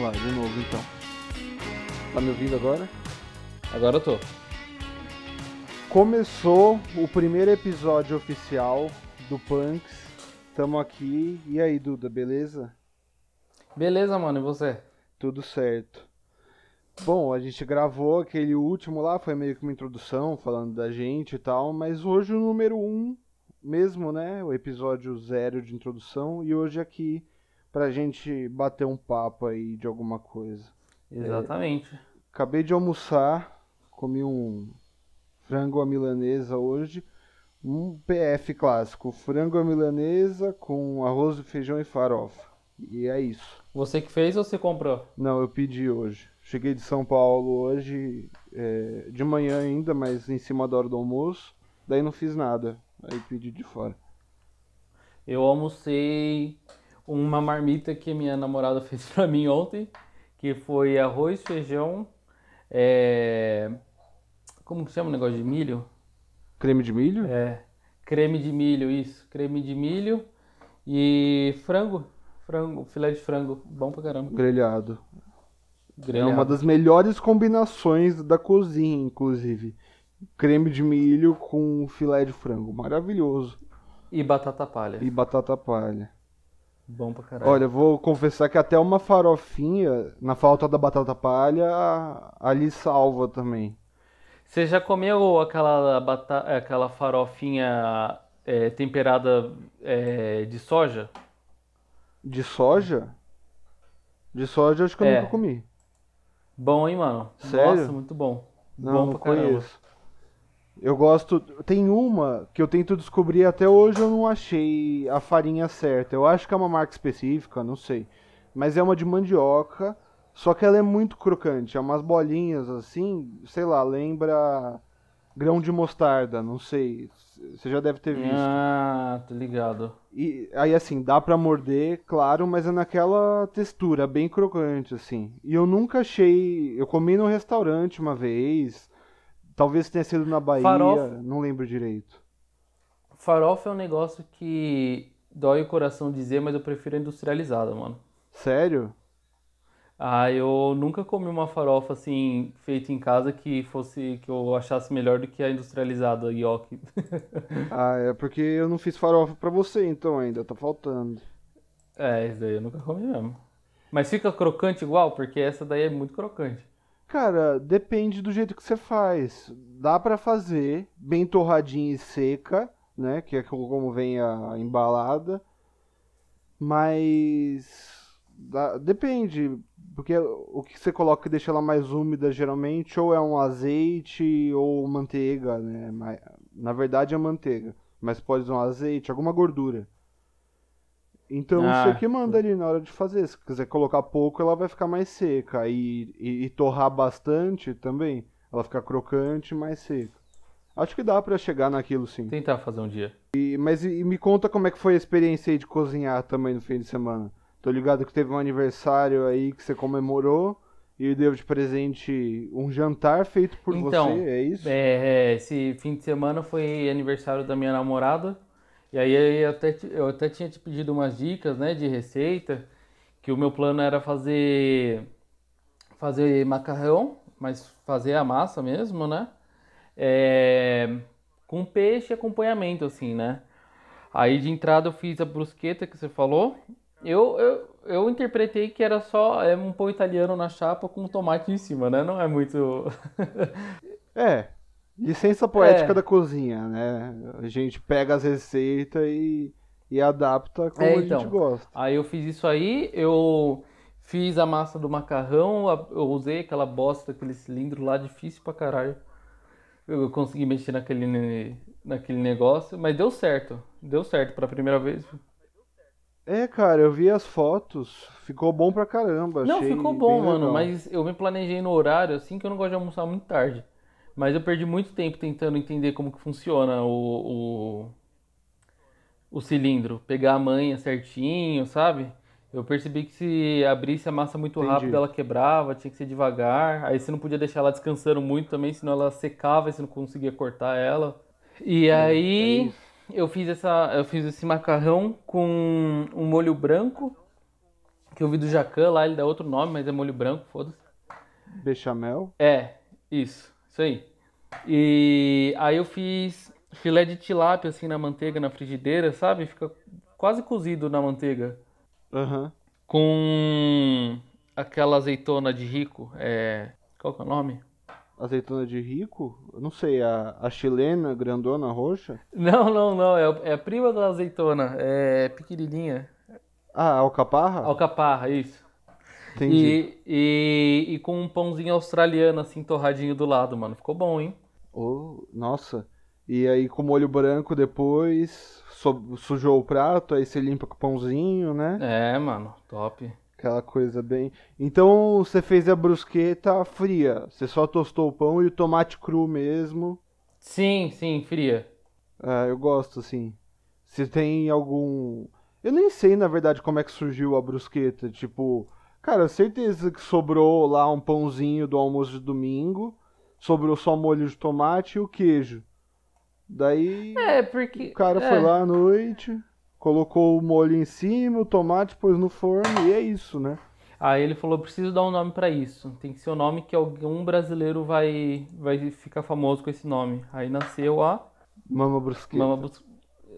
Lá, de novo então. Tá me ouvindo agora? Agora eu tô. Começou o primeiro episódio oficial do Punks. Tamo aqui. E aí, Duda, beleza? Beleza, mano, e você? Tudo certo. Bom, a gente gravou aquele último lá, foi meio que uma introdução falando da gente e tal, mas hoje o número um mesmo, né? O episódio zero de introdução e hoje aqui pra gente bater um papo aí de alguma coisa. Exatamente. Acabei de almoçar, comi um frango à milanesa hoje, um PF clássico, frango à milanesa com arroz, feijão e farofa. E é isso. Você que fez ou você comprou? Não, eu pedi hoje. Cheguei de São Paulo hoje, é, de manhã ainda, mas em cima da hora do almoço. Daí não fiz nada. Aí pedi de fora. Eu almocei uma marmita que minha namorada fez pra mim ontem, que foi arroz, feijão, é... como que chama o negócio de milho? Creme de milho? É, creme de milho, isso, creme de milho e frango, frango, filé de frango, bom pra caramba. Grelhado. É Grelhado. uma das melhores combinações da cozinha, inclusive. Creme de milho com filé de frango. Maravilhoso. E batata palha, E batata palha. Bom pra caralho. Olha, eu vou confessar que até uma farofinha, na falta da batata palha, ali salva também. Você já comeu aquela, bata... aquela farofinha é, temperada é, de soja? De soja? De soja acho que eu É. nunca comi. Bom, hein, mano? Sério? Nossa, muito bom. Não, bom não pra caramba. Eu gosto. Tem uma que eu tento descobrir até hoje, eu não achei a farinha certa. Eu acho que é uma marca específica, não sei. Mas é uma de mandioca, só que ela é muito crocante. É umas bolinhas assim, sei lá, lembra grão de mostarda, não sei. Você já deve ter visto. Ah, tô ligado. E aí assim, dá pra morder, claro, mas é naquela textura bem crocante assim. E eu nunca achei, eu comi no restaurante uma vez, talvez tenha sido na Bahia, Farofa. não lembro direito. Farofa é um negócio que dói o coração dizer, mas eu prefiro a industrializada, mano. Sério? Ah, eu nunca comi uma farofa assim, feita em casa que fosse, que eu achasse melhor do que a industrializada, Yoki. Ah, é porque eu não fiz farofa pra você então ainda, tá faltando. É, isso daí eu nunca comi mesmo. Mas fica crocante igual, porque essa daí é muito crocante. Cara, depende do jeito que você faz. Dá pra fazer bem torradinha e seca, né? Que é como vem a embalada. Mas dá- depende, porque o que você coloca que deixa ela mais úmida geralmente ou é um azeite ou manteiga, né? Na verdade é manteiga, mas pode ser um azeite, alguma gordura. Então Ah. você que manda ali na hora de fazer. Se quiser colocar pouco, ela vai ficar mais seca. E, e, e torrar bastante também, ela fica crocante e mais seca. Acho que dá pra chegar naquilo sim. Tentar fazer um dia. E- mas e, e me conta como é que foi a experiência aí de cozinhar também no fim de semana. Tô ligado que teve um aniversário aí que você comemorou e deu de presente um jantar feito por Então, você, é isso? É, esse fim de semana foi aniversário da minha namorada. E aí eu até, eu até tinha te pedido umas dicas, né, de receita, que o meu plano era fazer fazer macarrão, mas fazer a massa mesmo, né? É, com peixe e acompanhamento, assim, né? Aí de entrada eu fiz a brusqueta que você falou. Eu, eu, eu interpretei que era só é um pão italiano na chapa com tomate em cima, né? Não é muito. É, licença poética É. da cozinha, né? A gente pega as receitas e, e adapta como É, a gente então. gosta. Aí eu fiz isso aí, eu fiz a massa do macarrão, eu usei aquela bosta, aquele cilindro lá difícil pra caralho. Eu consegui mexer naquele, naquele negócio, mas deu certo. Deu certo pra primeira vez. É, cara, eu vi as fotos, ficou bom pra caramba. Não, ficou bom, mano, legal. mas eu me planejei no horário assim que eu não gosto de almoçar muito tarde. Mas eu perdi muito tempo tentando entender como que funciona o, o, o cilindro, pegar a manha certinho, sabe? Eu percebi que se abrisse a massa muito Entendi. rápido, ela quebrava, tinha que ser devagar. Aí você não podia deixar ela descansando muito também, senão ela secava e você não conseguia cortar ela. E é aí isso. eu fiz essa, eu fiz esse macarrão com um molho branco, Que eu vi do Jacan lá, ele dá outro nome, mas é molho branco, foda-se. Bechamel? É, isso, isso aí. E aí eu fiz filé de tilápia assim na manteiga, na frigideira, sabe? Fica quase cozido na manteiga. Aham. Com aquela azeitona de rico, é... Qual que é o nome? Azeitona de rico? Não sei, a, a chilena, grandona, roxa? Não, não, não, é, é a prima da azeitona, é pequenininha. Ah, alcaparra? Alcaparra, isso. Entendi. E, e, e com um pãozinho australiano assim torradinho do lado, mano. Ficou bom, hein? Oh, nossa. E aí com molho branco depois, sujou o prato, aí você limpa com o pãozinho, né? É, mano, top. Aquela coisa bem. Então você fez a brusqueta fria. Você só tostou o pão e o tomate cru mesmo. Sim, sim, fria. Ah, eu gosto, assim. Se tem algum. Eu nem sei, na verdade, como é que surgiu a brusqueta. Tipo, cara, certeza que sobrou lá um pãozinho do almoço de domingo. Sobrou só molho de tomate e o queijo. Daí É, porque. o cara é. foi lá à noite, colocou o molho em cima, o tomate pôs no forno e é isso, né? Aí ele falou: preciso dar um nome pra isso. Tem que ser o nome que algum brasileiro vai, vai ficar famoso com esse nome. Aí nasceu a Mama brusqueta. Mama Bus...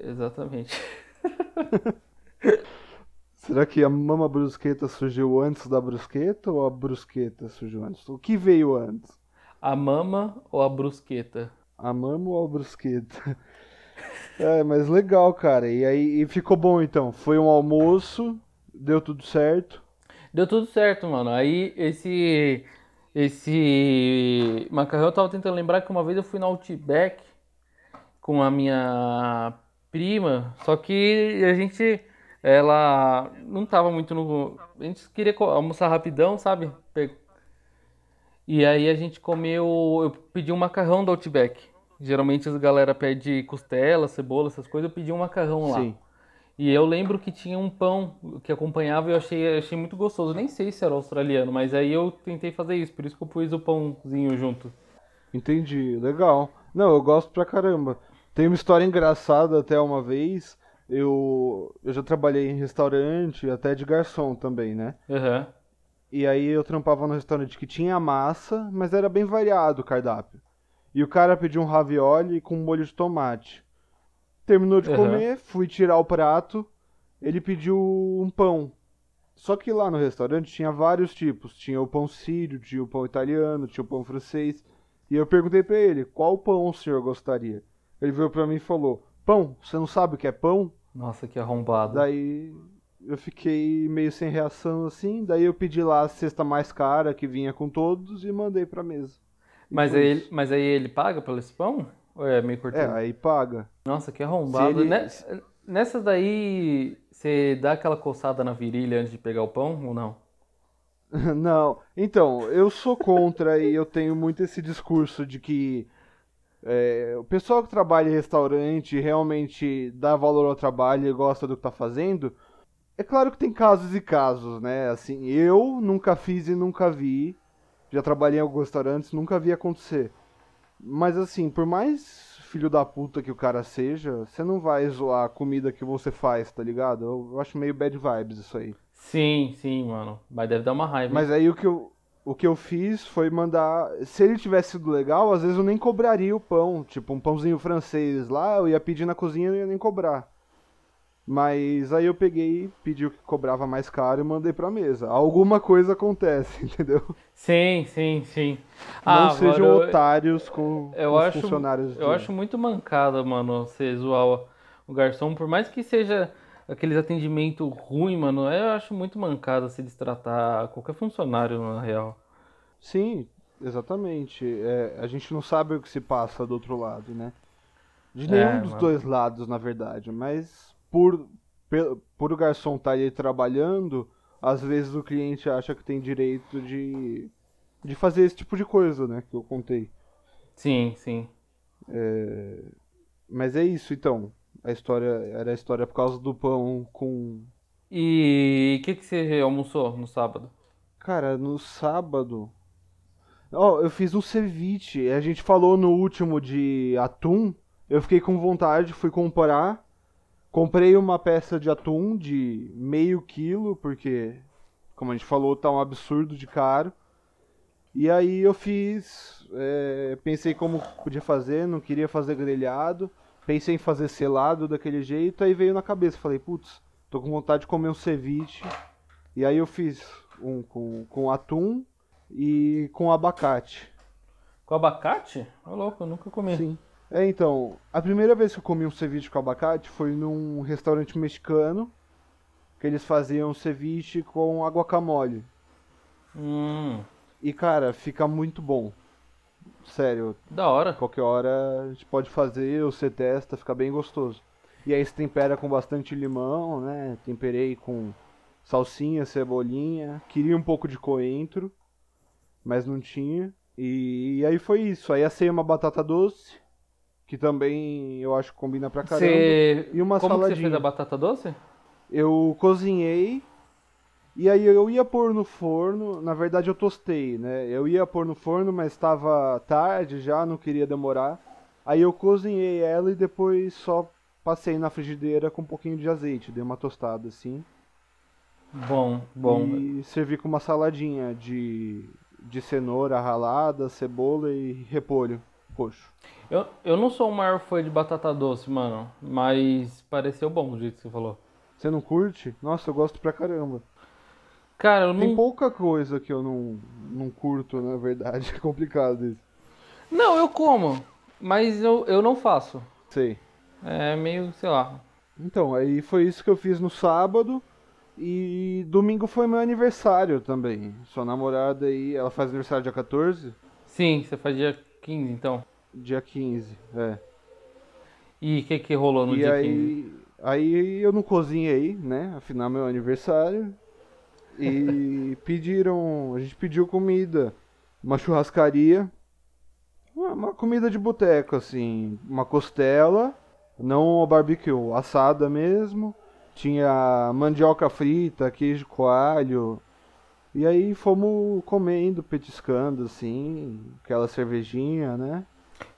Exatamente. Será que a mama brusqueta surgiu antes da brusqueta ou a brusqueta surgiu antes? O que veio antes? A mama ou a brusqueta? A mama ou a brusqueta? É, mas legal, cara. E aí e ficou bom então. Foi um almoço, deu tudo certo. Deu tudo certo, mano. Aí esse esse macarrão eu tava tentando lembrar que uma vez eu fui no Outback com a minha prima, só que a gente ela não tava muito no a gente queria almoçar rapidão, sabe? E aí a gente comeu, eu pedi um macarrão do Outback. Geralmente as galera pede costela, cebola, essas coisas, eu pedi um macarrão lá. Sim. E eu lembro que tinha um pão que acompanhava e eu achei, achei muito gostoso. Nem sei se era australiano, mas aí eu tentei fazer isso, por isso que eu pus o pãozinho junto. Entendi, legal. Não, eu gosto pra caramba. Tem uma história engraçada até uma vez. Eu, eu já trabalhei em restaurante, até de garçom também, né? Aham. E aí eu trampava no restaurante que tinha massa, mas era bem variado o cardápio. E o cara pediu um ravioli com molho de tomate. Terminou de Aham. comer, fui tirar o prato, ele pediu um pão. Só que lá no restaurante tinha vários tipos. Tinha o pão sírio, tinha o pão italiano, tinha o pão francês. E eu perguntei pra ele, qual pão o senhor gostaria? Ele veio pra mim e falou, pão, você não sabe o que é pão? Nossa, que arrombado. Daí eu fiquei meio sem reação assim. Daí eu pedi lá a cesta mais cara que vinha com todos e mandei pra mesa. Mas foi aí, ele, mas aí ele paga pelo esse pão? Ou é meio É, cortado? aí paga. Nossa, que arrombado. Ele- Ne- Nessas daí, você dá aquela coçada na virilha antes de pegar o pão ou não? Não, então, eu sou contra e eu tenho muito esse discurso de que é, o pessoal que trabalha em restaurante realmente dá valor ao trabalho e gosta do que tá fazendo. É claro que tem casos e casos, né? Assim, eu nunca fiz e nunca vi. Já trabalhei em alguns restaurantes, nunca vi acontecer. Mas assim, por mais filho da puta que o cara seja, você não vai zoar a comida que você faz, tá ligado? Eu, eu acho meio bad vibes isso aí. Sim, sim, mano. Mas deve dar uma raiva. Mas aí o que eu, o que eu fiz foi mandar. Se ele tivesse sido legal, às vezes eu nem cobraria o pão. Tipo, um pãozinho francês lá, eu ia pedir na cozinha e não ia nem cobrar. Mas aí eu peguei, pedi o que cobrava mais caro e mandei pra mesa. Alguma coisa acontece, entendeu? Sim, sim, sim. não Ah, sejam agora eu- otários com, com os acho, funcionários. eu de- acho muito mancada, mano, você zoar o garçom, por mais que seja aqueles atendimento ruim, mano, eu acho muito mancada se destratar qualquer funcionário, na real. Sim, exatamente. É, a gente não sabe o que se passa do outro lado, né? De nenhum É, dos mano. dois lados, na verdade. Mas por, por o garçom estar ali trabalhando, às vezes o cliente acha que tem direito de, de fazer esse tipo de coisa, né? Que eu contei. Sim, sim. Mas é isso, então. A história era a história por causa do pão com. E o que, que você almoçou no sábado? Cara, no sábado. Ó, eu fiz um ceviche. A gente falou no último de atum. Eu fiquei com vontade, fui comprar. Comprei uma peça de atum de meio quilo, porque como a gente falou, tá um absurdo de caro. E aí eu fiz, é, pensei como podia fazer, não queria fazer grelhado, pensei em fazer selado daquele jeito, aí veio na cabeça, falei, putz, tô com vontade de comer um ceviche. E aí eu fiz um com, com atum e com abacate. Com abacate? Ô louco, eu nunca comi. Sim. É, então, a primeira vez que eu comi um ceviche com abacate foi num restaurante mexicano, que eles faziam ceviche com guacamole. Hum, E, cara, fica muito bom. Sério, da hora. qualquer hora a gente pode fazer, você testa, fica bem gostoso. E aí você tempera com bastante limão, né? Temperei com salsinha, cebolinha. Queria um pouco de coentro, mas não tinha. E, e aí foi isso. Aí assei uma batata doce, que também eu acho que combina pra caramba. Você... E uma Como que você saladinha. fez a batata doce? Eu cozinhei e aí eu ia pôr no forno, na verdade eu tostei, né? Eu ia pôr no forno, mas estava tarde já, não queria demorar. Aí eu cozinhei ela e depois só passei na frigideira com um pouquinho de azeite, dei uma tostada assim. Bom, bom. E servi com uma saladinha de, de cenoura ralada, cebola e repolho roxo. Eu, eu não sou o maior fã de batata doce, mano, mas pareceu bom do jeito que você falou. Você não curte? Nossa, eu gosto pra caramba. Cara, eu Tem não. pouca coisa que eu não, não curto, na verdade. É complicado isso. Não, eu como, mas eu, eu não faço. Sei. É meio, sei lá. Então, aí foi isso que eu fiz no sábado. E domingo foi meu aniversário também. Sua namorada aí, ela faz aniversário dia 14? Sim, você faz dia 15, então. Dia 15, é. E o que que rolou no e dia 15? aí, aí eu não cozinhei, né? Afinal, meu aniversário. E pediram, a gente pediu comida. Uma churrascaria. Uma, uma comida de boteco, assim. Uma costela, não a barbecue, assada mesmo. Tinha mandioca frita, queijo coalho. E aí fomos comendo, petiscando, assim, aquela cervejinha, né?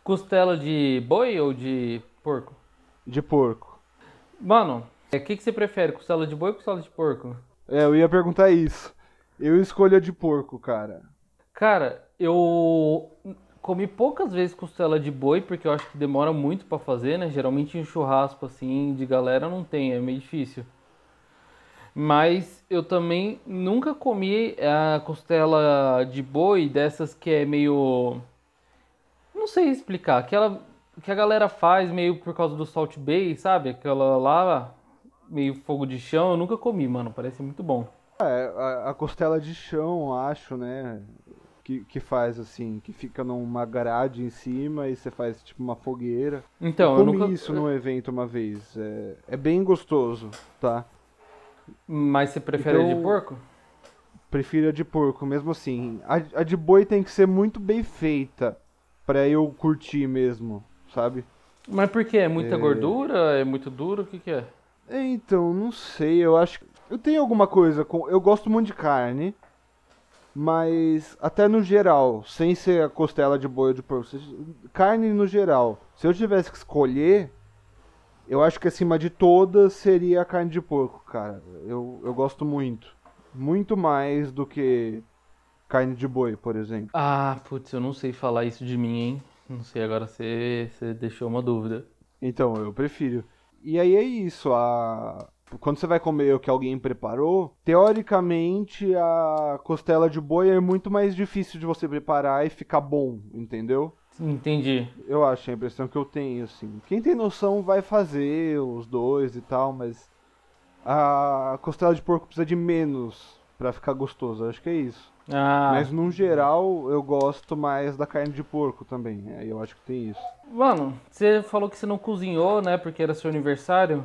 Costela de boi ou de porco? De porco. Mano, o que que você prefere, costela de boi ou costela de porco? É, eu ia perguntar isso. Eu escolho a de porco, cara. Cara, eu comi poucas vezes costela de boi, porque eu acho que demora muito pra fazer, né? Geralmente em churrasco assim de galera não tem, é meio difícil. Mas eu também nunca comi a costela de boi dessas que é meio não sei explicar, aquela que a galera faz meio por causa do Salt Bay, sabe? Aquela lá meio fogo de chão, eu nunca comi, mano, parece muito bom. É, a, a costela de chão, acho, né? Que, que faz assim, que fica numa grade em cima e você faz tipo uma fogueira. Então, eu Comi nunca isso num evento uma vez. É, é bem gostoso, tá? Mas você prefere a de Então- porco? Prefiro a de porco, mesmo assim. A, a de boi tem que ser muito bem feita pra eu curtir mesmo, sabe? Mas por quê? É muita É. gordura? É muito duro? O que que é? É, Então, não sei, eu acho que. Eu tenho alguma coisa com. Eu gosto muito de carne, mas até no geral, sem ser a costela de boi ou de porco, carne no geral. Se eu tivesse que escolher, eu acho que acima de todas seria a carne de porco, cara. Eu, eu gosto muito. Muito mais do que carne de boi, por exemplo. Ah, putz, eu não sei falar isso de mim, hein? Não sei, agora você, você deixou uma dúvida. Então, eu prefiro. E aí é isso, a... quando você vai comer o que alguém preparou, teoricamente a costela de boi é muito mais difícil de você preparar e ficar bom, entendeu? Entendi. Eu acho, a impressão que eu tenho, assim. Quem tem noção vai fazer os dois e tal, mas a costela de porco precisa de menos pra ficar gostoso, acho que é isso. Ah, Mas no geral, eu gosto mais da carne de porco também, aí eu acho que tem isso. mano, você falou que você não cozinhou, né? Porque era seu aniversário.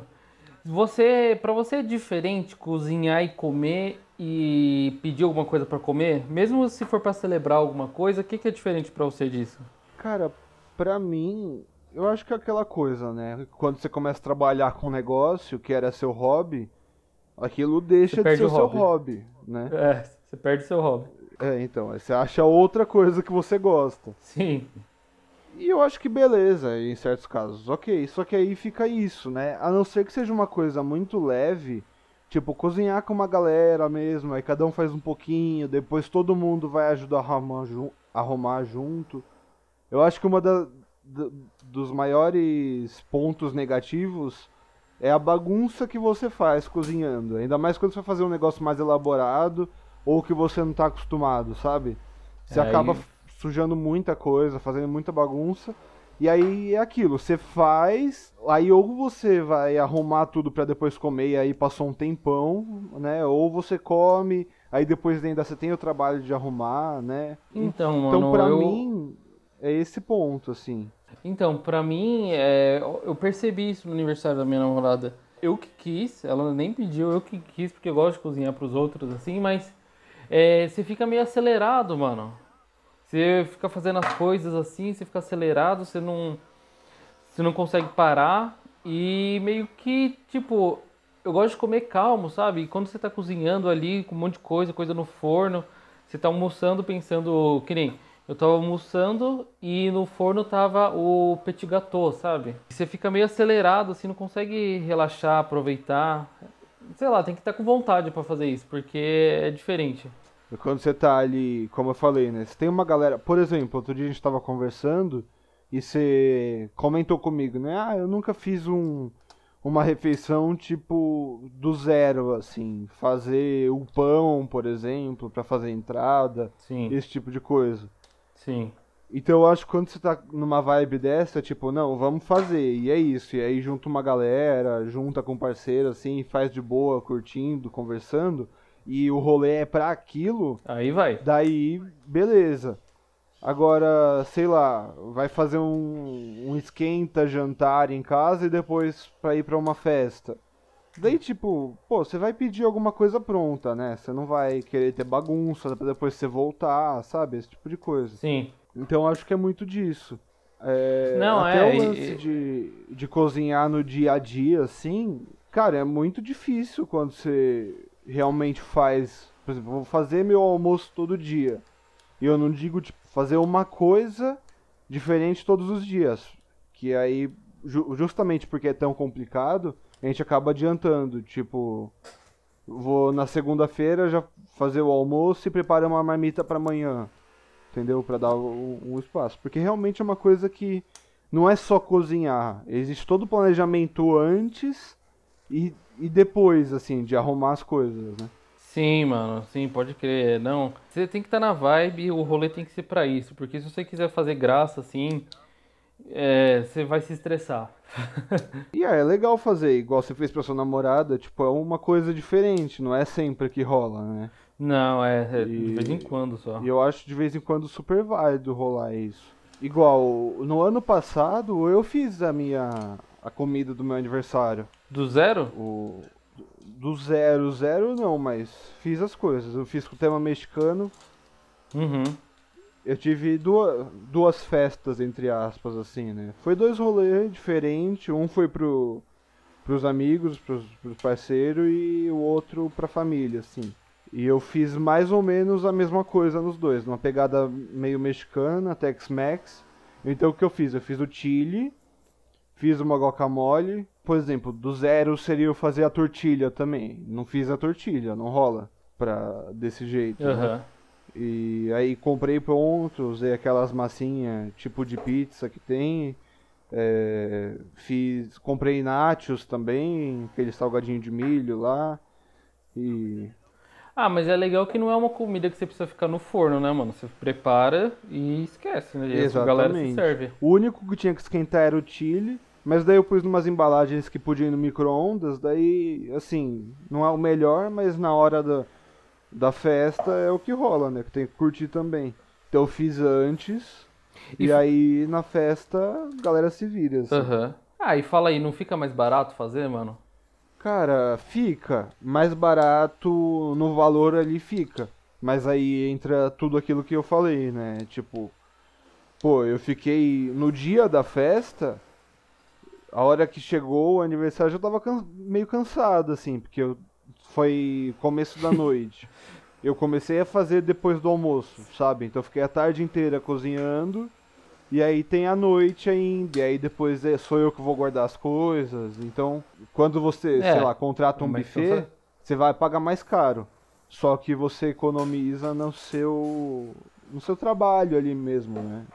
Você, para você é diferente cozinhar e comer e pedir alguma coisa pra comer? Mesmo se for pra celebrar alguma coisa, o que que é diferente pra você disso? Cara, pra mim, eu acho que é aquela coisa, né? Quando você começa a trabalhar com um negócio que era seu hobby, aquilo deixa de ser o o seu hobby. hobby, né? É, você perde seu hobby. É, então, você acha outra coisa que você gosta. Sim. E eu acho que beleza, em certos casos, ok. Só que aí fica isso, né? A não ser que seja uma coisa muito leve, Tipo, cozinhar com uma galera mesmo, aí cada um faz um pouquinho, depois todo mundo vai ajudar a arrumar, arrumar junto. Eu acho que uma da, da, dos maiores pontos negativos é a bagunça que você faz cozinhando. Ainda mais quando você vai fazer um negócio mais elaborado ou que você não está acostumado, sabe? Você É, acaba aí- sujando muita coisa, fazendo muita bagunça. E aí é aquilo, você faz, aí ou você vai arrumar tudo pra depois comer e aí passou um tempão, né? Ou você come, aí depois ainda você tem o trabalho de arrumar, né? Então, mano, Então pra eu... mim é esse ponto, assim. Então, pra mim, é, eu percebi isso no aniversário da minha namorada. Eu que quis, ela nem pediu, eu que quis, porque eu gosto de cozinhar pros outros, assim, mas é, você fica meio acelerado, mano. Você fica fazendo as coisas assim, você fica acelerado, você não, você não consegue parar e meio que, tipo, eu gosto de comer calmo, sabe? E quando você tá cozinhando ali com um monte de coisa, coisa no forno, você tá almoçando pensando, que nem eu tava almoçando e no forno tava o petit gâteau, sabe? Você fica meio acelerado, assim, não consegue relaxar, aproveitar. Sei lá, tem que estar com vontade pra fazer isso, porque é diferente. E Quando você tá ali, como eu falei, né? Você tem uma galera. Por exemplo, outro dia a gente tava conversando e você comentou comigo, né? Ah, eu nunca fiz um, uma refeição tipo do zero, assim. Fazer o pão, por exemplo, pra fazer entrada, Sim, esse tipo de coisa. sim. Então eu acho que quando você tá numa vibe dessa, tipo, não, vamos fazer, e é isso. E aí junta uma galera, junta com parceiro, assim, faz de boa, curtindo, conversando, e o rolê é pra aquilo, Aí vai. daí, beleza. Agora, sei lá, vai fazer um, um esquenta jantar em casa e depois pra ir pra uma festa. Daí, tipo, pô, você vai pedir alguma coisa pronta, né? Você não vai querer ter bagunça pra depois você voltar, sabe? Esse tipo de coisa. Sim. Então acho que é muito disso. É, Não, até é, o e- lance de, de cozinhar no dia a dia, assim, cara, é muito difícil quando você realmente faz. Por exemplo, vou fazer meu almoço todo dia. E eu não digo, tipo, fazer uma coisa diferente todos os dias. Que aí, ju- justamente porque é tão complicado, a gente acaba adiantando. Tipo, vou na segunda-feira já fazer o almoço e preparar uma marmita para amanhã entendeu? Pra dar um, espaço. Porque realmente é uma coisa que não é só cozinhar. Existe todo o planejamento antes e, e depois, assim, de arrumar as coisas, né? Sim, mano, sim, pode crer. Não, você tem que estar na vibe, o rolê tem que ser pra isso, porque se você quiser fazer graça assim, é, você vai se estressar. E é, é legal fazer, igual você fez pra sua namorada, tipo, é uma coisa diferente, não é sempre que rola, né? Não, é, é de E- vez em quando só. E eu acho de vez em quando super válido rolar isso. Igual, no ano passado eu fiz a minha a comida do meu aniversário. Do zero? O, do zero, zero não, mas fiz as coisas. Eu fiz com o tema mexicano. Uhum. Eu tive duas, duas festas, entre aspas, assim, né? Foi dois rolês diferentes. Um foi pro, pros amigos, pros, pros parceiros, e o outro pra família, assim. E eu fiz mais ou menos a mesma coisa nos dois, numa pegada meio mexicana, Tex-Mex. Então o que eu fiz? Eu fiz o chili, fiz uma guacamole. Por exemplo, do zero seria eu fazer a tortilha também. Não fiz a tortilha, não rola pra desse jeito. né? Aham. E aí comprei pronto, usei aquelas massinhas tipo de pizza que tem. é, fiz, comprei nachos também, aquele salgadinho de milho lá. E Ah, mas é legal que não é uma comida que você precisa ficar no forno, né, mano? Você prepara e esquece, né? E a galera se Exatamente. serve. o único que tinha que esquentar era o chile, mas daí eu pus numas embalagens que podia ir no micro-ondas, daí assim, não é o melhor, mas na hora da, da festa é o que rola, né? Que tem que curtir também. Então eu fiz antes, E e, aí na festa a galera se vira. assim. Aham. Ah, e fala aí, não fica mais barato fazer, mano? Cara, fica. Mais barato no valor ali fica. Mas aí entra tudo aquilo que eu falei, né? Tipo, pô, eu fiquei no dia da festa, a hora que chegou o aniversário eu já tava can- meio cansado, assim, porque eu... foi começo da noite. Eu comecei a fazer depois do almoço, sabe? Então eu fiquei a tarde inteira cozinhando. E aí tem a noite ainda, e aí depois é, sou eu que vou guardar as coisas. Então, quando você, É, sei lá, contrata um Mas buffet, você vai pagar mais caro. Só que você economiza no seu no seu trabalho ali mesmo, né?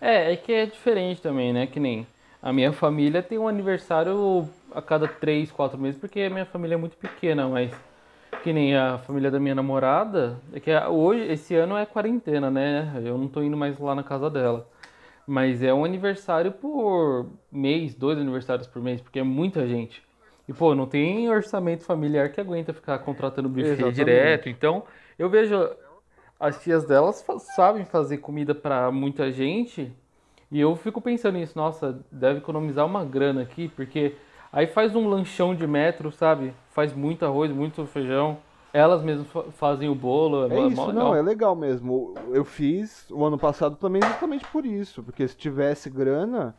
É, é que é diferente também, né? Que nem a minha família tem um aniversário a cada três, quatro meses, porque a minha família é muito pequena, mas que nem a família da minha namorada, é que hoje, esse ano é quarentena, né? Eu não tô indo mais lá na casa dela. Mas é um aniversário por mês, dois aniversários por mês, porque é muita gente. E, pô, não tem orçamento familiar que aguenta ficar contratando buffet Exatamente. direto. Então, eu vejo as tias delas sabem fazer comida para muita gente. E eu fico pensando nisso, nossa, deve economizar uma grana aqui, porque aí faz um lanchão de metro, sabe? Faz muito arroz, muito feijão. Elas mesmas fazem o bolo. É, é isso, não, é legal mesmo. Eu fiz o ano passado também justamente por isso, porque se tivesse grana,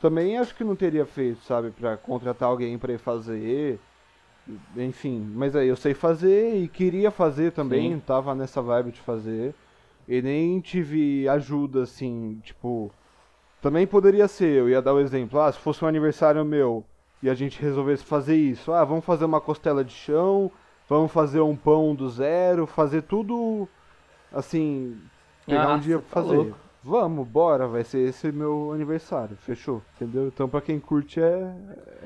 também acho que não teria feito, sabe, para contratar alguém para ir fazer. Enfim, mas aí eu sei fazer e queria fazer também, Sim. tava nessa vibe de fazer. E nem tive ajuda assim, tipo, também poderia ser, eu ia dar o exemplo, ah, se fosse um aniversário meu e a gente resolvesse fazer isso, ah, vamos fazer uma costela de chão, vamos fazer um pão do zero, fazer tudo assim, pegar ah, um dia pra tá fazer. Louco. Vamos, bora, vai ser esse meu aniversário, fechou, entendeu? Então pra quem curte é,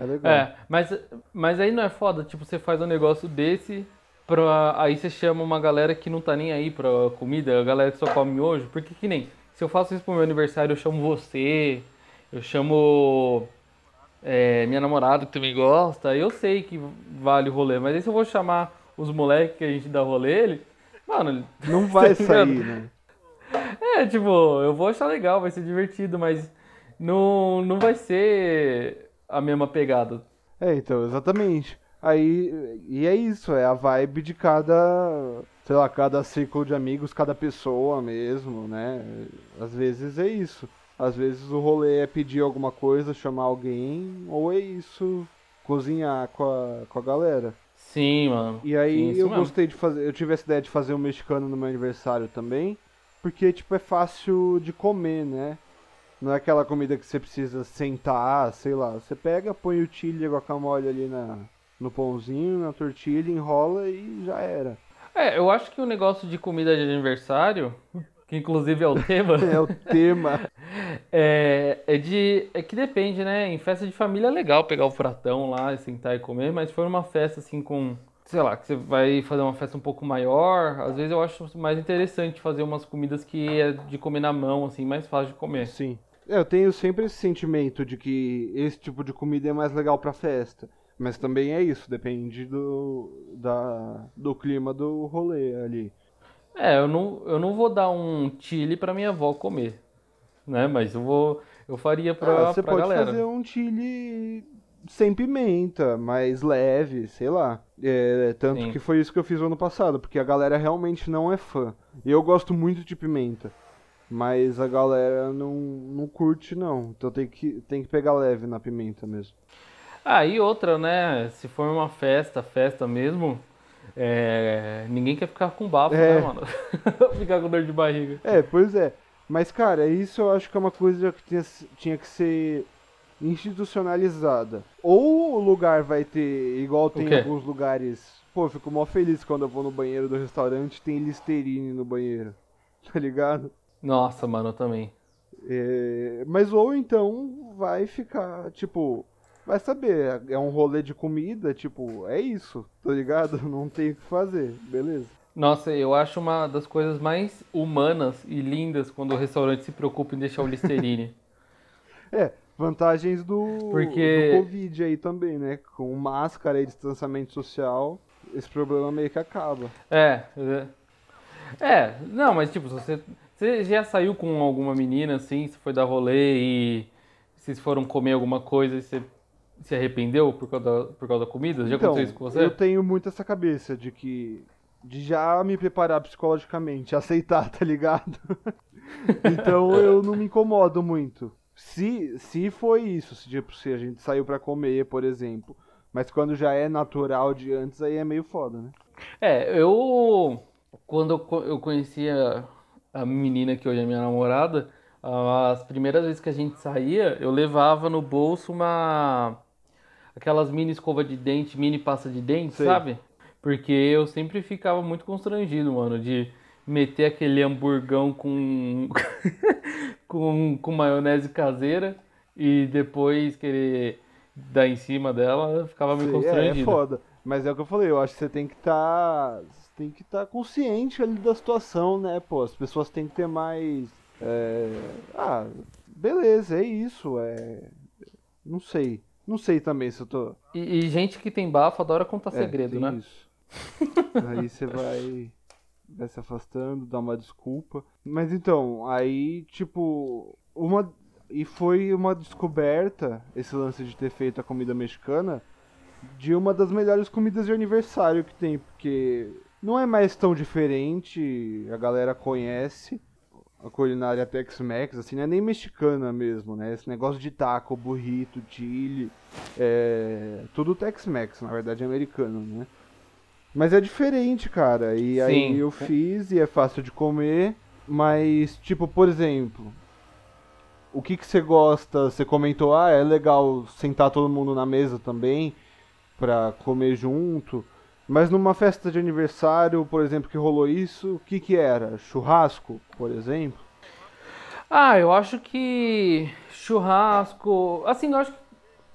é legal. É, mas, mas aí não é foda, tipo, você faz um negócio desse, pra, aí você chama uma galera que não tá nem aí pra comida, a galera que só come hoje, porque que nem, se eu faço isso pro meu aniversário, eu chamo você, eu chamo é, minha namorada que também gosta, eu sei que vale o rolê, mas aí se eu vou chamar os moleques que a gente dá rolê, ele, mano... Não vai sair, né? É, tipo, eu vou achar legal, vai ser divertido, mas não, não vai ser a mesma pegada. É, então, exatamente. Aí, e é isso, é a vibe de cada, sei lá, cada ciclo de amigos, cada pessoa mesmo, né? Às vezes é isso. Às vezes o rolê é pedir alguma coisa, chamar alguém, ou é isso, cozinhar com a, com a galera. Sim, mano. E aí Sim, eu mesmo. gostei de fazer, eu tive essa ideia de fazer um mexicano no meu aniversário também porque tipo é fácil de comer, né? Não é aquela comida que você precisa sentar, sei lá. Você pega, põe o chile guacamole ali na, no pãozinho, na tortilha, enrola e já era. É, eu acho que o negócio de comida de aniversário, que inclusive é o tema. é o tema. É, é, de, é que depende, né? Em festa de família é legal pegar o pratão lá e sentar e comer, mas se for uma festa assim com sei lá, que você vai fazer uma festa um pouco maior, às vezes eu acho mais interessante fazer umas comidas que é de comer na mão, assim, mais fácil de comer. Sim. É, eu tenho sempre esse sentimento de que esse tipo de comida é mais legal pra festa. Mas também é isso, depende do, da, do clima do rolê ali. É, eu não, eu não vou dar um chile pra minha avó comer, né? Mas eu vou, eu faria pra, ah, você pra pode fazer um chile sem pimenta, mais leve, sei lá. É, tanto Sim. que foi isso que eu fiz no ano passado, porque a galera realmente não é fã. Eu gosto muito de pimenta, mas a galera não, não curte não. Então tem que, tem que pegar leve na pimenta mesmo. Ah, e outra, né? Se for uma festa, festa mesmo, é... ninguém quer ficar com bafo, né, é. né, mano? ficar com dor de barriga. É, pois é. Mas, cara, isso eu acho que é uma coisa que tinha, tinha que ser institucionalizada. Ou o lugar vai ter, igual tem em alguns lugares. Pô, eu fico mó feliz quando eu vou no banheiro do restaurante tem Listerine no banheiro. Tá ligado? Nossa, mano, eu também. É, mas ou então vai ficar, tipo, vai saber, é um rolê de comida, tipo, é isso, tá ligado? Não tem o que fazer, beleza. Nossa, eu acho uma das coisas mais humanas e lindas quando o restaurante se preocupa em deixar o Listerine. é, vantagens do, Porque... do Covid aí também, né? Com máscara e distanciamento social, esse problema meio que acaba. É, é, é não, mas tipo, você, você já saiu com alguma menina assim, você foi dar rolê e vocês foram comer alguma coisa e você se arrependeu por causa da, por causa da comida? Já então, aconteceu isso com você? Eu tenho muito essa cabeça de que de já me preparar psicologicamente, aceitar, tá ligado? então eu não me incomodo muito. Se, se foi isso, se, tipo, se a gente saiu para comer, por exemplo. Mas quando já é natural de antes, aí é meio foda, né? É, eu. Quando eu conhecia a menina que hoje é minha namorada, as primeiras vezes que a gente saía, eu levava no bolso uma. Aquelas mini escova de dente, mini pasta de dente, Sei. sabe? Porque eu sempre ficava muito constrangido, mano, de meter aquele hamburgão com, com, com maionese caseira e depois querer dar em cima dela, ficava meio constrangido. É, é foda. Mas é o que eu falei, eu acho que você tem que estar. tem que estar consciente ali da situação, né, pô? As pessoas têm que ter mais. é, Ah, beleza, é isso. É. Não sei. Não sei também se eu tô. E, e gente que tem bafo adora contar É, segredo, né? Isso. aí você vai, vai se afastando, dá uma desculpa. Mas então, aí, tipo, uma. E foi uma descoberta, esse lance de ter feito a comida mexicana, de uma das melhores comidas de aniversário que tem, porque não é mais tão diferente, a galera conhece a culinária Tex-Mex, assim, não é nem mexicana mesmo, né? Esse negócio de taco, burrito, chile, é tudo Tex-Mex, na verdade é americano, né? Mas é diferente, cara, e aí Sim. eu fiz e é fácil de comer, mas, tipo, por exemplo, o que que você gosta? Você comentou, ah, é legal sentar todo mundo na mesa também pra comer junto. Mas numa festa de aniversário, por exemplo, que rolou isso, o que que era? Churrasco, por exemplo? Ah, eu acho que churrasco. Assim, eu acho que.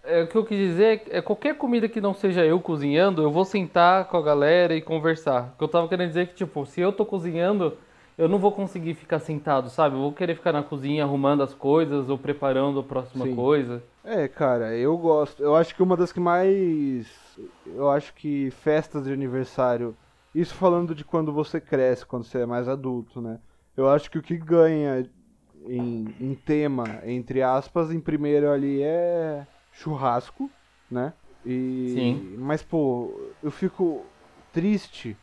é, o que eu quis dizer é qualquer comida que não seja eu cozinhando, eu vou sentar com a galera e conversar. O que eu tava querendo dizer é que, tipo, se eu tô cozinhando, eu não vou conseguir ficar sentado, sabe? Eu vou querer ficar na cozinha arrumando as coisas ou preparando a próxima Sim. coisa. É, cara, eu gosto. Eu acho que uma das que mais. Eu acho que festas de aniversário. Isso falando de quando você cresce, quando você é mais adulto, né? Eu acho que o que ganha em, em tema, entre aspas, em primeiro ali é churrasco, né? E, Sim. Mas, pô, eu fico triste.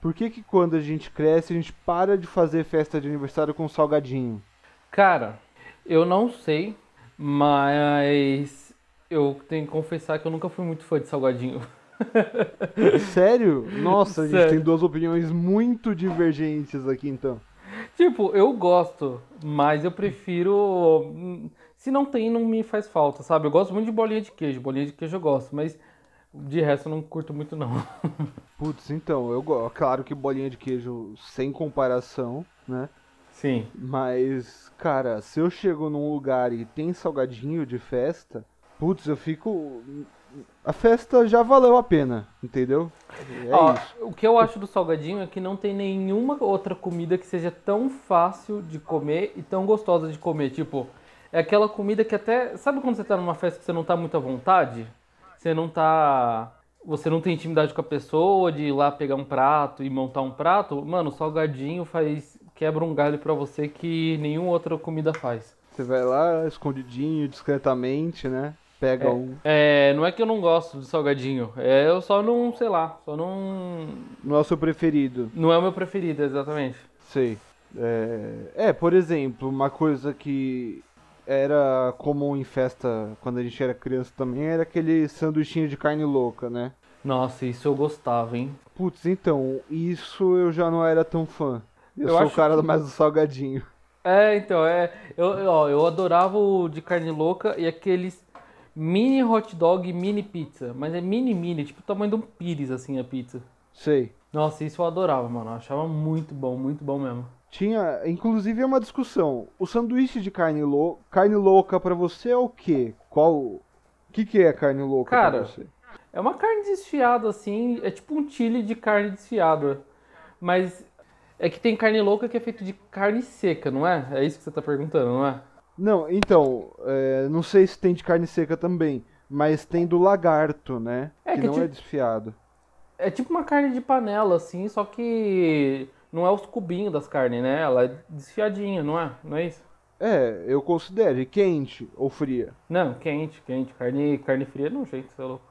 Por que que quando a gente cresce, a gente para de fazer festa de aniversário com salgadinho? Cara, eu não sei, mas eu tenho que confessar que eu nunca fui muito fã de salgadinho. Sério? Nossa, a gente Sério. tem duas opiniões muito divergentes aqui então. Tipo, eu gosto, mas eu prefiro. Se não tem, não me faz falta, sabe? Eu gosto muito de bolinha de queijo. Bolinha de queijo eu gosto, mas de resto eu não curto muito, não. Putz, então, eu gosto. Claro que bolinha de queijo sem comparação, né? Sim. Mas, cara, se eu chego num lugar e tem salgadinho de festa, putz, eu fico. A festa já valeu a pena, entendeu? É Ó, isso. o que eu acho do salgadinho é que não tem nenhuma outra comida que seja tão fácil de comer e tão gostosa de comer. Tipo, é aquela comida que até. Sabe quando você tá numa festa que você não tá muito à vontade? Você não tá. Você não tem intimidade com a pessoa de ir lá pegar um prato e montar um prato? Mano, o salgadinho faz. quebra um galho pra você que nenhuma outra comida faz. Você vai lá, escondidinho, discretamente, né? Pega um. É, não é que eu não gosto de salgadinho, é eu só não, sei lá, só não. Não é o seu preferido. Não é o meu preferido, exatamente. Sei. É, é, por exemplo, uma coisa que era comum em festa quando a gente era criança também era aquele sanduichinho de carne louca, né? Nossa, isso eu gostava, hein? Putz, então, isso eu já não era tão fã. Eu, Eu sou o cara que- mais do salgadinho. É, então, é. Eu, eu- ó, eu adorava o de carne louca e aqueles mini hot dog mini pizza. Mas é mini mini, tipo o tamanho de um pires, assim, a pizza. Sei. Nossa, isso eu adorava, mano. Eu achava muito bom, muito bom mesmo. Tinha, inclusive, é uma discussão. O sanduíche de carne, lou carne louca pra você é o quê? Qual. O que, que é carne louca Cara, pra você? É uma carne desfiada, assim, é tipo um chile de carne desfiada. Mas é que tem carne louca que é feito de carne seca, não é? É isso que você tá perguntando, não é? Não, então, é, não sei se tem de carne seca também, mas tem do lagarto, né? É, que, que não tipo- é desfiado. É tipo uma carne de panela, assim, só que não é os cubinhos das carnes, né? Ela é desfiadinha, não é? Não é isso? É, eu considero. Quente ou fria? Não, quente, quente. Carne, carne fria não, gente, você é louco.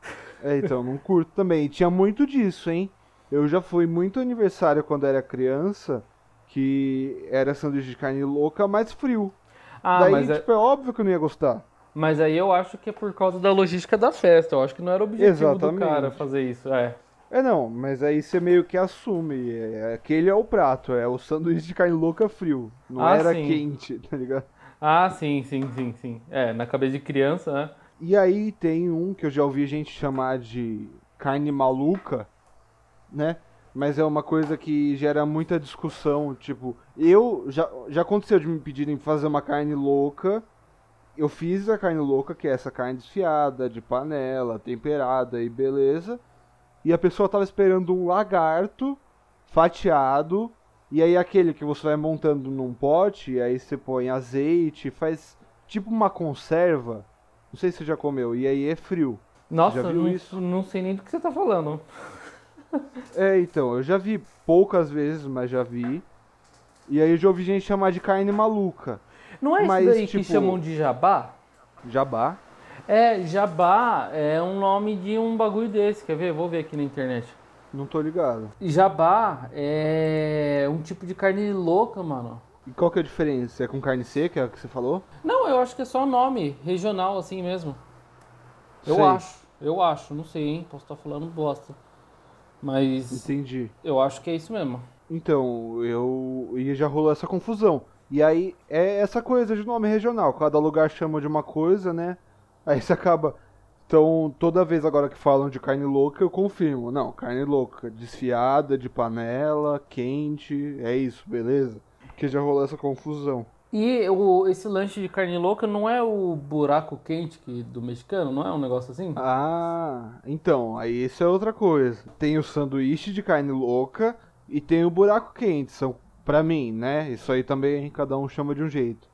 É, então, não curto também. E tinha muito disso, hein? Eu já fui muito aniversário quando era criança, que era sanduíche de carne louca, mas frio. Ah, Daí, mas, é- tipo, é óbvio que eu não ia gostar. mas aí eu acho que é por causa da logística da festa. Eu acho que não era o objetivo do Exatamente. cara fazer isso. É. É, não, mas aí você meio que assume. é, aquele é o prato, é o sanduíche de carne louca frio. Não Ah, era sim. quente, tá ligado? Ah, sim, sim, sim, sim. É, na cabeça de criança, né? E aí tem um que eu já ouvi gente chamar de carne maluca, né? Mas é uma coisa que gera muita discussão. Tipo, eu. Já, já aconteceu de me pedirem fazer uma carne louca. Eu fiz a carne louca, que é essa carne desfiada, de panela, temperada e beleza. E a pessoa tava esperando um lagarto fatiado. E aí aquele que você vai montando num pote, e aí você põe azeite, faz tipo uma conserva. Não sei se você já comeu, e aí é frio. Nossa, Já viu não, isso? não sei nem do que você tá falando. É, então, eu já vi poucas vezes, mas já vi. E aí eu já ouvi gente chamar de carne maluca. Não é Mas, isso daí que tipo- chamam de jabá? Jabá. É, jabá é um nome de um bagulho desse, quer ver? Vou ver aqui na internet. Não tô ligado. Jabá é um tipo de carne louca, mano. E qual que é a diferença? É com carne seca, é o que você falou? Não, eu acho que é só nome regional assim mesmo. Eu Sei. acho, eu acho, não sei, hein? Posso estar falando bosta. Mas Entendi. eu acho que é isso mesmo. Então, eu. E já rolou essa confusão. E aí é essa coisa de nome regional. Cada lugar chama de uma coisa, né? Aí você acaba. Então, toda vez agora que falam de carne louca, eu confirmo. Não, carne louca, desfiada, de panela, quente, é isso, beleza? Porque já rolou essa confusão. E o, esse lanche de carne louca não é o buraco quente que, do mexicano, não é um negócio assim? Ah, então, aí isso é outra coisa. Tem o sanduíche de carne louca e tem o buraco quente. São, pra mim, né? Isso aí também cada um chama de um jeito.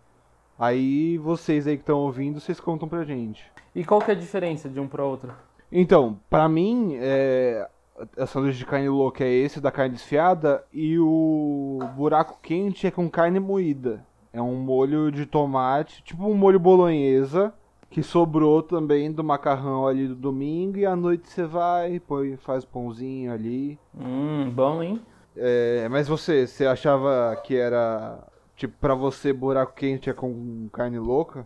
Aí vocês aí que estão ouvindo, vocês contam pra gente. E qual que é a diferença de um para outro? Então, pra mim, é, a sanduíche de carne louca é esse da carne desfiada e o buraco quente é com carne moída. É um molho de tomate, tipo um molho bolonhesa, que sobrou também do macarrão ali do domingo e à noite você vai, põe, faz pãozinho ali. Hum, bom, hein? É, mas você, você achava que era tipo pra você buraco quente é com carne louca?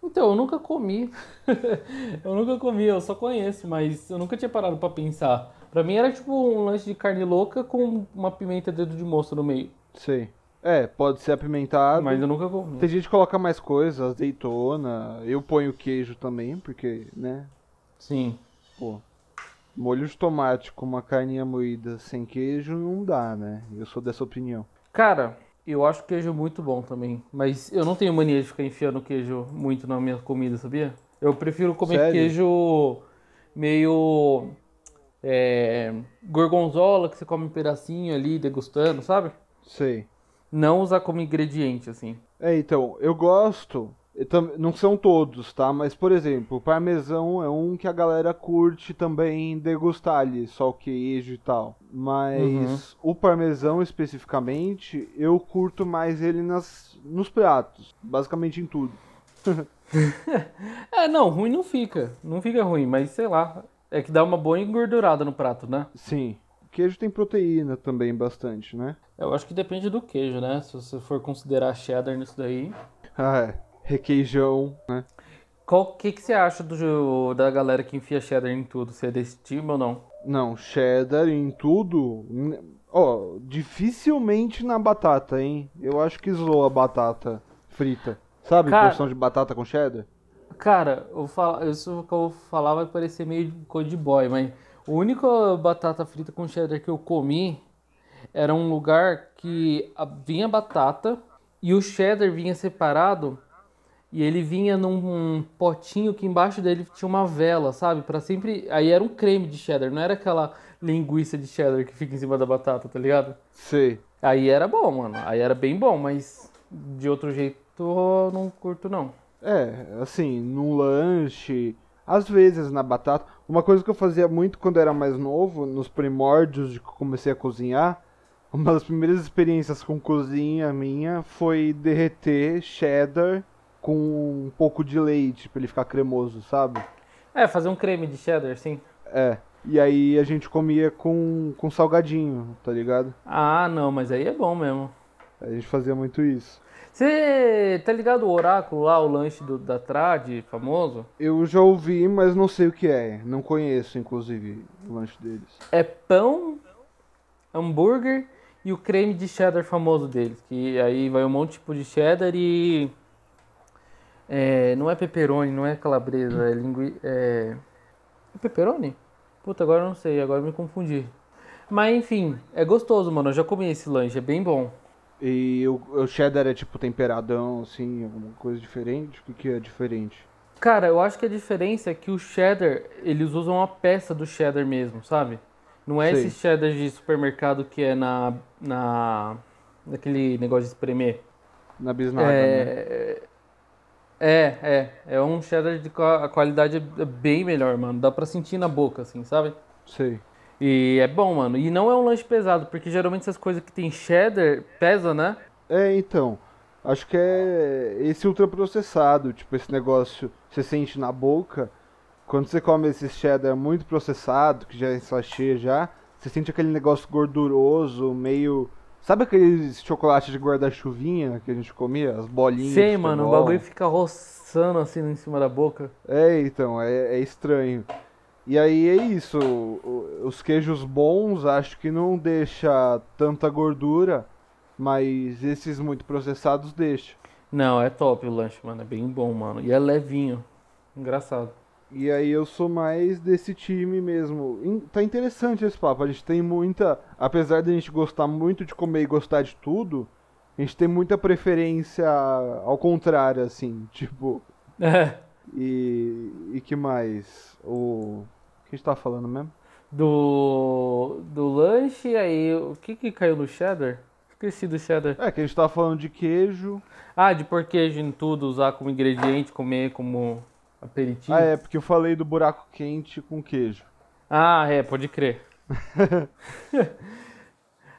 Então, eu nunca comi. eu nunca comi, eu só conheço, mas eu nunca tinha parado pra pensar. Pra mim era tipo um lanche de carne louca com uma pimenta dedo de moço no meio. Sei. É, pode ser apimentado. Mas eu nunca comi. Tem gente que coloca mais coisas, azeitona. Eu ponho queijo também, porque, né? Sim. Pô, molho de tomate com uma carninha moída sem queijo não dá, né? Eu sou dessa opinião. Cara, eu acho queijo muito bom também. Mas eu não tenho mania de ficar enfiando queijo muito na minha comida, sabia? Eu prefiro comer Sério? queijo meio. É, gorgonzola, que você come um pedacinho ali, degustando, sabe? Sei. Não usar como ingrediente, assim. É, então, eu gosto. eu tam- Não são todos, tá? Mas, por exemplo, o parmesão é um que a galera curte também degustar ali, só o queijo e tal. Mas o parmesão especificamente, eu curto mais ele nas, nos pratos, basicamente em tudo. É, não, ruim não fica. Não fica ruim, mas sei lá. É que dá uma boa engordurada no prato, né? Sim. Queijo tem proteína também bastante, né? Eu acho que depende do queijo, né? Se você for considerar cheddar nisso daí. Ah, é. Requeijão, né? Qual que, que você acha do, da galera que enfia cheddar em tudo? Você é desse time ou não? Não, cheddar em tudo. Ó, dificilmente na batata, hein? Eu acho que zoa a batata frita. Sabe, Cara- porção de batata com cheddar? Cara, eu falo, isso que eu vou falar vai parecer meio coisa de boy, mas a única batata frita com cheddar que eu comi era um lugar que vinha batata e o cheddar vinha separado e ele vinha num potinho que embaixo dele tinha uma vela, sabe? Pra sempre. Aí era um creme de cheddar, não era aquela linguiça de cheddar que fica em cima da batata, tá ligado? Sei. Aí era bom, mano. Aí era bem bom, mas de outro jeito eu não curto não. É, assim, num lanche, às vezes na batata. Uma coisa que eu fazia muito quando era mais novo, nos primórdios de que comecei a cozinhar, uma das primeiras experiências com cozinha minha foi derreter cheddar com um pouco de leite pra ele ficar cremoso, sabe? É, fazer um creme de cheddar, sim. É. E aí a gente comia com, com salgadinho, tá ligado? Ah, não, mas aí é bom mesmo. A gente fazia muito isso. Você tá ligado o oráculo lá, o lanche do, da Trad, famoso? Eu já ouvi, mas não sei o que é. Não conheço, inclusive, o lanche deles. É pão, hambúrguer e o creme de cheddar famoso deles. Que aí vai um monte tipo de cheddar e. É, não é pepperoni, não é calabresa, é linguiça. É... é pepperoni? Puta, agora eu não sei, agora eu me confundi. Mas enfim, é gostoso, mano. Eu já comi esse lanche, é bem bom. E o, o cheddar é tipo temperadão, assim, alguma coisa diferente? O que, que é diferente? Cara, eu acho que a diferença é que o cheddar, eles usam a peça do cheddar mesmo, sabe? Não é Sei. esse cheddar de supermercado que é na. na. naquele negócio de espremer. Na bisnaga, né? É, é, é. É um cheddar de a qualidade é bem melhor, mano. Dá pra sentir na boca, assim, sabe? Sei. E é bom, mano. E não é um lanche pesado, porque geralmente essas coisas que tem cheddar pesa, né? É, então. Acho que é esse ultraprocessado, tipo, esse negócio você sente na boca. Quando você come esse cheddar muito processado, que já é sachê já, você sente aquele negócio gorduroso, meio. Sabe aqueles chocolates de guarda-chuvinha que a gente comia? As bolinhas. Sei, de mano. O bagulho fica roçando assim em cima da boca. É, então, é, é estranho. E aí é isso, os queijos bons acho que não deixa tanta gordura, mas esses muito processados deixa. Não, é top o lanche, mano. É bem bom, mano. E é levinho. Engraçado. E aí eu sou mais desse time mesmo. Tá interessante esse papo, a gente tem muita, apesar de a gente gostar muito de comer e gostar de tudo, a gente tem muita preferência ao contrário, assim, tipo, É. e, e que mais? O que a gente tá falando mesmo? Do, do lanche, aí o que que caiu no cheddar? Esqueci do cheddar. É, que a gente tava falando de queijo. Ah, de pôr queijo em tudo, usar como ingrediente, comer como aperitivo. Ah, é, porque eu falei do buraco quente com queijo. Ah, é, pode crer.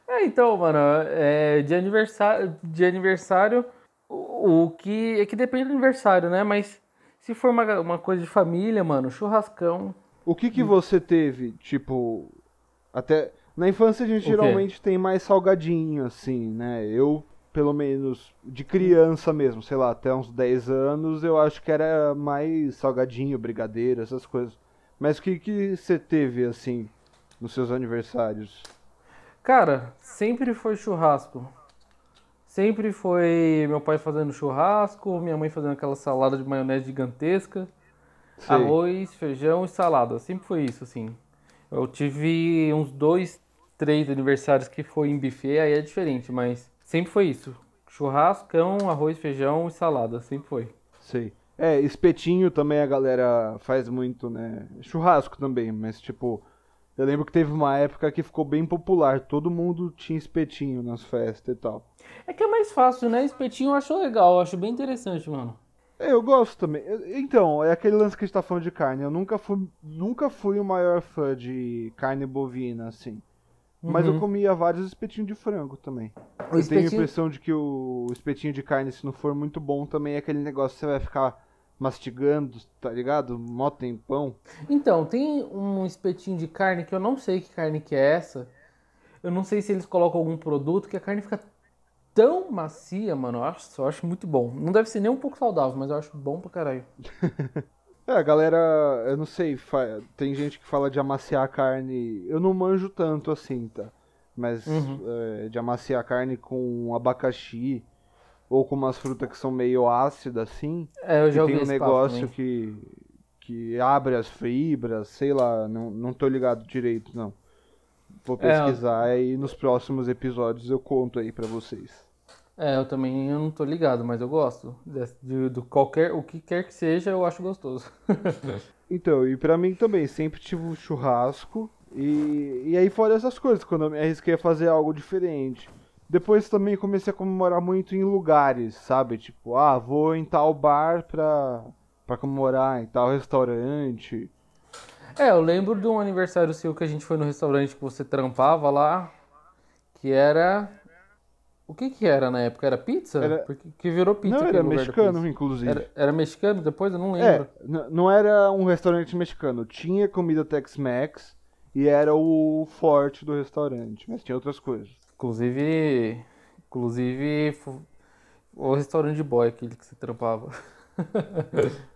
é, então, mano, é, de aniversário, de aniversário, o, o que é que depende do aniversário, né? Mas se for uma, uma coisa de família, mano, churrascão. O que que você teve, tipo, até na infância a gente geralmente tem mais salgadinho assim, né? Eu, pelo menos de criança mesmo, sei lá, até uns 10 anos, eu acho que era mais salgadinho, brigadeiro, essas coisas. Mas o que que você teve assim nos seus aniversários? Cara, sempre foi churrasco. Sempre foi meu pai fazendo churrasco, minha mãe fazendo aquela salada de maionese gigantesca, Sei. arroz, feijão e salada. Sempre foi isso, assim. Eu tive uns dois, três aniversários que foi em buffet, aí é diferente, mas sempre foi isso. Churrascão, arroz, feijão e salada, sempre foi. Sei. É, espetinho também a galera faz muito, né? Churrasco também, mas tipo, eu lembro que teve uma época que ficou bem popular, todo mundo tinha espetinho nas festas e tal. É que é mais fácil, né? Espetinho eu acho legal, eu acho bem interessante, mano. É, eu gosto também. Eu- Então, é aquele lance que a gente tá falando de carne. Eu nunca fui, nunca fui o maior fã de carne bovina, assim. Mas eu Uhum. comia vários espetinhos de frango também. O Eu tenho a impressão de que o espetinho de carne, se não for muito bom, também é aquele negócio que você vai ficar mastigando, tá ligado? Mó tempão. Então, tem um espetinho de carne que eu não sei que carne que é essa. Eu não sei se eles colocam algum produto que a carne fica tão macia, mano. Eu acho, eu acho muito bom. Não deve ser nem um pouco saudável, mas eu acho bom pra caralho. É, a galera, eu não sei, tem gente que fala de amaciar a carne. Eu não manjo tanto assim, tá? Mas Uhum. é, de amaciar a carne com abacaxi ou com umas frutas que são meio ácidas assim. É, eu já ouvi tem um negócio que, que abre as fibras, sei lá, não, não tô ligado direito, não. Vou É, pesquisar e nos próximos episódios eu conto aí pra vocês. É, eu também eu não tô ligado, mas eu gosto. De, do qualquer, o que quer que seja, eu acho gostoso. Então, e pra mim também, sempre tive um churrasco. E, e aí fora essas coisas, quando eu me arrisquei a fazer algo diferente. Depois também comecei a comemorar muito em lugares, sabe? Tipo, ah, vou em tal bar pra, pra comemorar, em tal restaurante. É, eu lembro de um aniversário seu que a gente foi no restaurante que você trampava lá, que era. O que que era na época? Era pizza? Era- Porque que virou pizza. Não, era mexicano, inclusive. Era, era mexicano depois? Eu não É, lembro. n- não era um restaurante mexicano, tinha comida Tex-Mex e era o forte do restaurante, mas tinha outras coisas. Inclusive. Inclusive. O restaurante de boy, aquele que você trampava.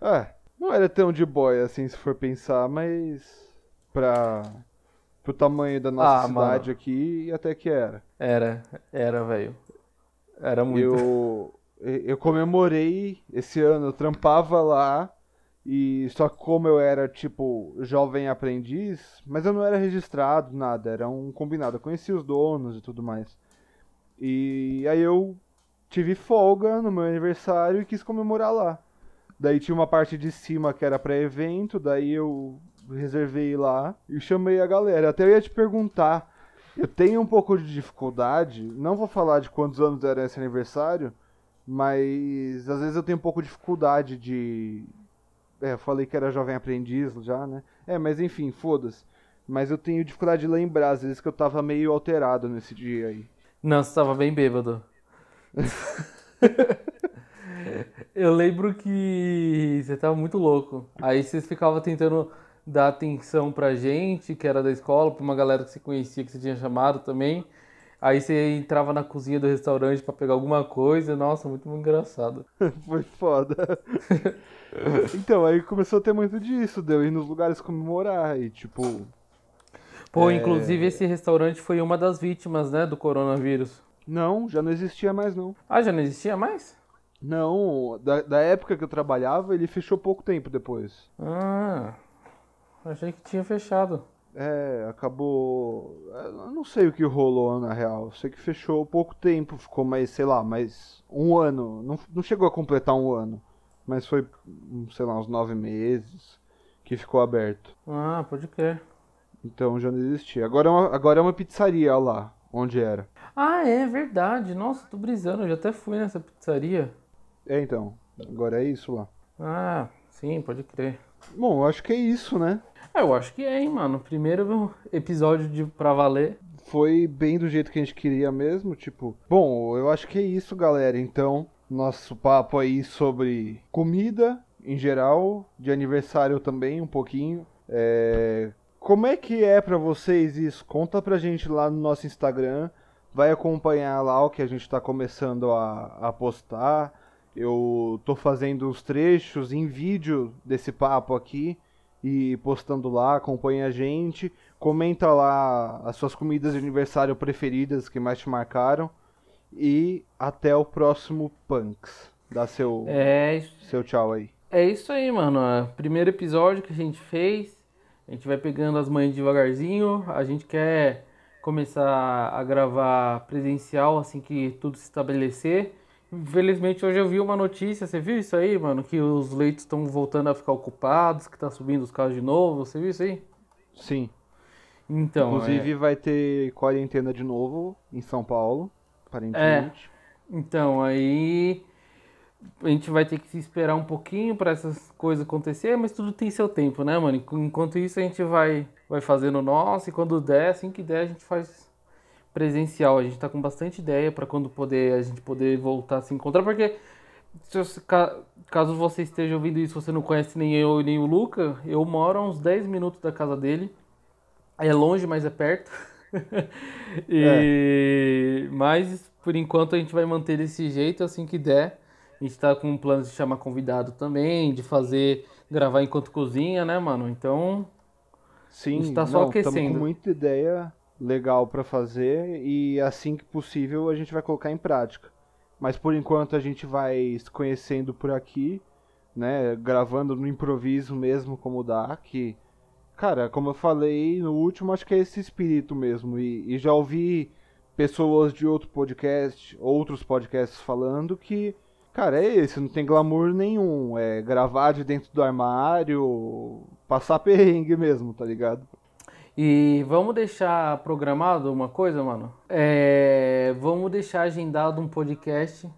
É, não era tão de boy assim, se for pensar, mas pra pro tamanho da nossa Ah, cidade mano. aqui, até que era. Era, era, velho. Era muito. Eu eu comemorei esse ano, eu trampava lá E só que como eu era, tipo, jovem aprendiz, mas eu não era registrado, nada, era um combinado. Eu conhecia os donos e tudo mais. E aí eu tive folga no meu aniversário e quis comemorar lá. Daí tinha uma parte de cima que era para evento, daí eu reservei lá e chamei a galera. Até eu ia te perguntar, eu tenho um pouco de dificuldade, não vou falar de quantos anos era esse aniversário, mas às vezes eu tenho um pouco de dificuldade de. É, eu falei que era jovem aprendiz já, né? É, mas enfim, foda-se. Mas eu tenho dificuldade de lembrar, às vezes que eu tava meio alterado nesse dia aí. Não, você tava bem bêbado. eu lembro que você tava muito louco. Aí vocês ficavam tentando dar atenção pra gente, que era da escola, pra uma galera que você conhecia, que você tinha chamado também. Aí você entrava na cozinha do restaurante para pegar alguma coisa. Nossa, muito, muito engraçado. Foi foda. então, aí começou a ter muito disso, deu ir nos lugares comemorar e tipo. Pô, é... inclusive esse restaurante foi uma das vítimas, né, do coronavírus. Não, já não existia mais não. Ah, já não existia mais? Não, da, da época que eu trabalhava, ele fechou pouco tempo depois. Ah, achei que tinha fechado. É, acabou. Eu não sei o que rolou na real. Sei que fechou pouco tempo, ficou mais, sei lá, mais um ano. Não, não chegou a completar um ano. Mas foi, sei lá, uns nove meses que ficou aberto. Ah, pode crer. Então já não existia. Agora é uma, agora é uma pizzaria lá, onde era. Ah, é verdade. Nossa, tô brisando, eu já até fui nessa pizzaria. É, então. Agora é isso lá. Ah, sim, pode crer. Bom, eu acho que é isso, né? É, eu acho que é, hein, mano. Primeiro episódio de Pra Valer. Foi bem do jeito que a gente queria mesmo, tipo. Bom, eu acho que é isso, galera. Então, nosso papo aí sobre comida em geral, de aniversário também, um pouquinho. É... Como é que é para vocês isso? Conta pra gente lá no nosso Instagram. Vai acompanhar lá o que a gente tá começando a, a postar. Eu tô fazendo os trechos em vídeo desse papo aqui e postando lá, acompanhe a gente, comenta lá as suas comidas de aniversário preferidas que mais te marcaram e até o próximo Punks. Dá seu é, seu tchau aí. É isso aí, mano. Primeiro episódio que a gente fez. A gente vai pegando as mães devagarzinho. A gente quer começar a gravar presencial assim que tudo se estabelecer. Infelizmente hoje eu vi uma notícia, você viu isso aí, mano? Que os leitos estão voltando a ficar ocupados, que tá subindo os casos de novo, você viu isso aí? Sim. Então. Inclusive é... vai ter quarentena de novo em São Paulo, aparentemente. É. Então, aí a gente vai ter que esperar um pouquinho para essas coisas acontecer, mas tudo tem seu tempo, né, mano? Enquanto isso a gente vai vai fazendo o nosso e quando der, assim que der, a gente faz presencial. A gente tá com bastante ideia para quando poder a gente poder voltar a se encontrar, porque se, caso você esteja ouvindo isso, você não conhece nem eu nem o Luca, eu moro a uns 10 minutos da casa dele. É longe, mas é perto. e... É. Mas por enquanto a gente vai manter desse jeito, assim que der. A gente tá com planos de chamar convidado também, de fazer, gravar enquanto cozinha, né, mano? Então. Sim, a gente tá só não, aquecendo. com muita ideia legal para fazer e assim que possível a gente vai colocar em prática. Mas por enquanto a gente vai se conhecendo por aqui, né, gravando no improviso mesmo como dá, que cara, como eu falei no último, acho que é esse espírito mesmo e, e já ouvi pessoas de outro podcast, outros podcasts falando que Cara, é esse, não tem glamour nenhum. É gravar de dentro do armário, passar perrengue mesmo, tá ligado? E vamos deixar programado uma coisa, mano? É, vamos deixar agendado um podcast.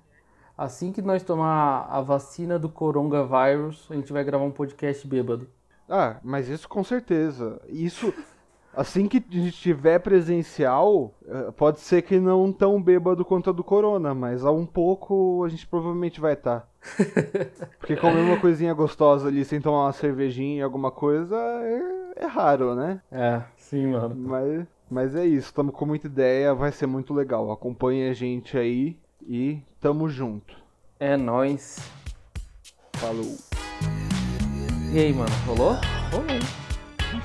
Assim que nós tomar a vacina do coronavírus, a gente vai gravar um podcast bêbado. Ah, mas isso com certeza. Isso, assim que a gente tiver presencial, eh, pode ser que não tão bêbado quanto a do corona, mas a um pouco a gente provavelmente vai estar. Tá. Porque comer uma coisinha gostosa ali sem tomar uma cervejinha, alguma coisa, é é raro, né? É, sim, mano. Mas, mas é isso, estamos com muita ideia, vai ser muito legal. Acompanhe a gente aí e tamo junto. É nóis. Falou. E aí, mano, rolou? Rolou.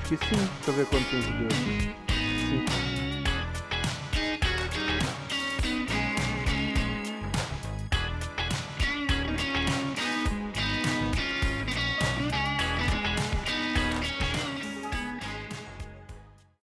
Que sim. Deixa eu ver quanto tempo deu. Sim.